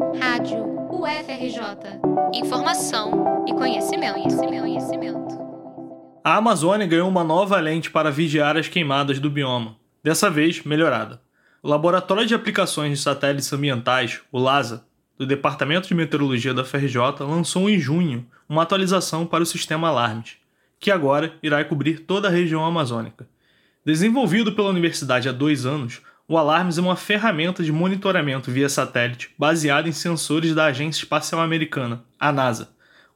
Rádio UFRJ. Informação e conhecimento, conhecimento, conhecimento. A Amazônia ganhou uma nova lente para vigiar as queimadas do bioma, dessa vez melhorada. O Laboratório de Aplicações de Satélites Ambientais, o LASA, do Departamento de Meteorologia da FRJ, lançou em junho uma atualização para o sistema Alarmes, que agora irá cobrir toda a região amazônica. Desenvolvido pela universidade há dois anos, o Alarmes é uma ferramenta de monitoramento via satélite baseada em sensores da Agência Espacial Americana, a NASA.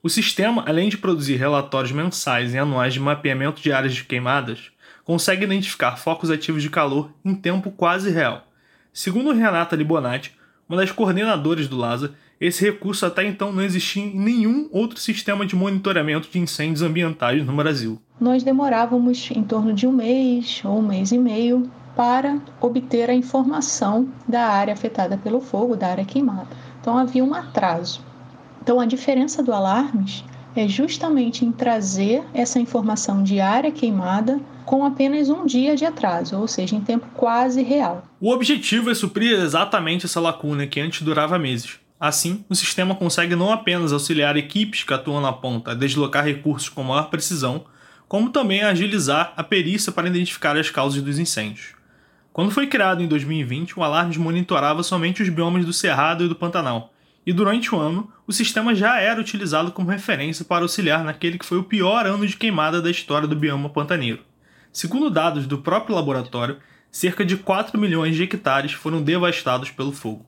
O sistema, além de produzir relatórios mensais e anuais de mapeamento de áreas de queimadas, consegue identificar focos ativos de calor em tempo quase real. Segundo Renata Libonati, uma das coordenadoras do LASA, esse recurso até então não existia em nenhum outro sistema de monitoramento de incêndios ambientais no Brasil. Nós demorávamos em torno de um mês ou um mês e meio para obter a informação da área afetada pelo fogo, da área queimada. Então havia um atraso. Então a diferença do alarmes é justamente em trazer essa informação de área queimada com apenas um dia de atraso, ou seja, em tempo quase real. O objetivo é suprir exatamente essa lacuna que antes durava meses. Assim, o sistema consegue não apenas auxiliar equipes que atuam na ponta a deslocar recursos com maior precisão, como também agilizar a perícia para identificar as causas dos incêndios. Quando foi criado em 2020, o Alarmes monitorava somente os biomas do Cerrado e do Pantanal, e durante o ano, o sistema já era utilizado como referência para auxiliar naquele que foi o pior ano de queimada da história do bioma pantaneiro. Segundo dados do próprio laboratório, cerca de 4 milhões de hectares foram devastados pelo fogo.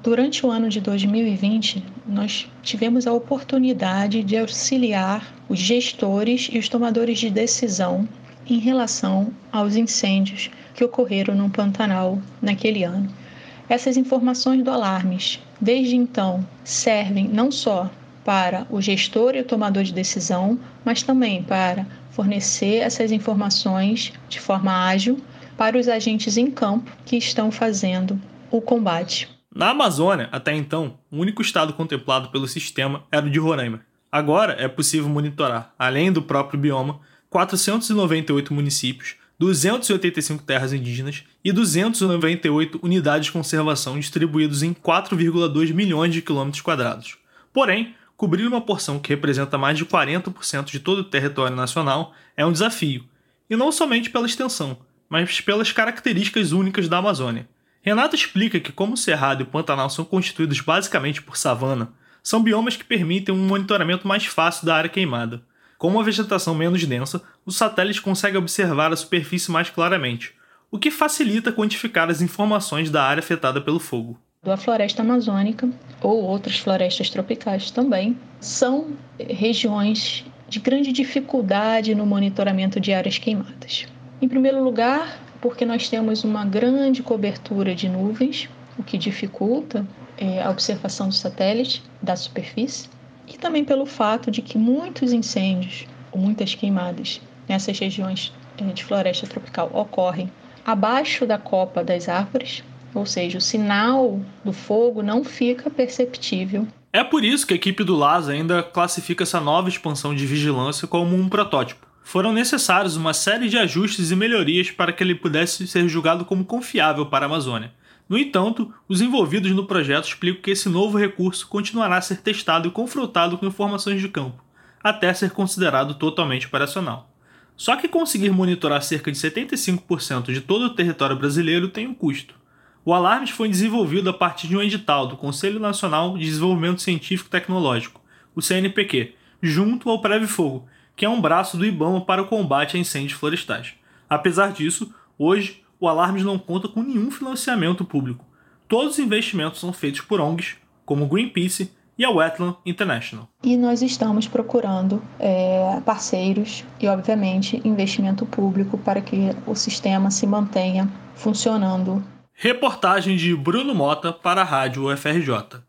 Durante o ano de 2020, nós tivemos a oportunidade de auxiliar os gestores e os tomadores de decisão em relação aos incêndios que ocorreram no Pantanal naquele ano. Essas informações do Alarmes, desde então, servem não só para o gestor e o tomador de decisão, mas também para fornecer essas informações de forma ágil para os agentes em campo que estão fazendo o combate. Na Amazônia, até então, o único estado contemplado pelo sistema era o de Roraima. Agora é possível monitorar, além do próprio bioma, 498 municípios 285 terras indígenas e 298 unidades de conservação distribuídos em 4,2 milhões de quilômetros quadrados. Porém, cobrir uma porção que representa mais de 40% de todo o território nacional é um desafio, e não somente pela extensão, mas pelas características únicas da Amazônia. Renato explica que, como o Cerrado e o Pantanal são constituídos basicamente por savana, são biomas que permitem um monitoramento mais fácil da área queimada. Com uma vegetação menos densa, o satélite consegue observar a superfície mais claramente, o que facilita quantificar as informações da área afetada pelo fogo. A floresta amazônica ou outras florestas tropicais também são regiões de grande dificuldade no monitoramento de áreas queimadas. Em primeiro lugar, porque nós temos uma grande cobertura de nuvens, o que dificulta é, a observação do satélite da superfície e também pelo fato de que muitos incêndios ou muitas queimadas nessas regiões eh, de floresta tropical ocorrem abaixo da copa das árvores, ou seja, o sinal do fogo não fica perceptível. É por isso que a equipe do LAS ainda classifica essa nova expansão de vigilância como um protótipo. Foram necessários uma série de ajustes e melhorias para que ele pudesse ser julgado como confiável para a Amazônia. No entanto, os envolvidos no projeto explicam que esse novo recurso continuará a ser testado e confrontado com informações de campo, até ser considerado totalmente operacional. Só que conseguir monitorar cerca de 75% de todo o território brasileiro tem um custo. O Alarmes foi desenvolvido a partir de um edital do Conselho Nacional de Desenvolvimento Científico e Tecnológico, o CNPq, junto ao Preve Fogo, que é um braço do IBAMA para o combate a incêndios florestais. Apesar disso, hoje o Alarmes não conta com nenhum financiamento público. Todos os investimentos são feitos por ONGs, como Greenpeace e a Wetland International. E nós estamos procurando é, parceiros e, obviamente, investimento público para que o sistema se mantenha funcionando. Reportagem de Bruno Mota para a Rádio UFRJ.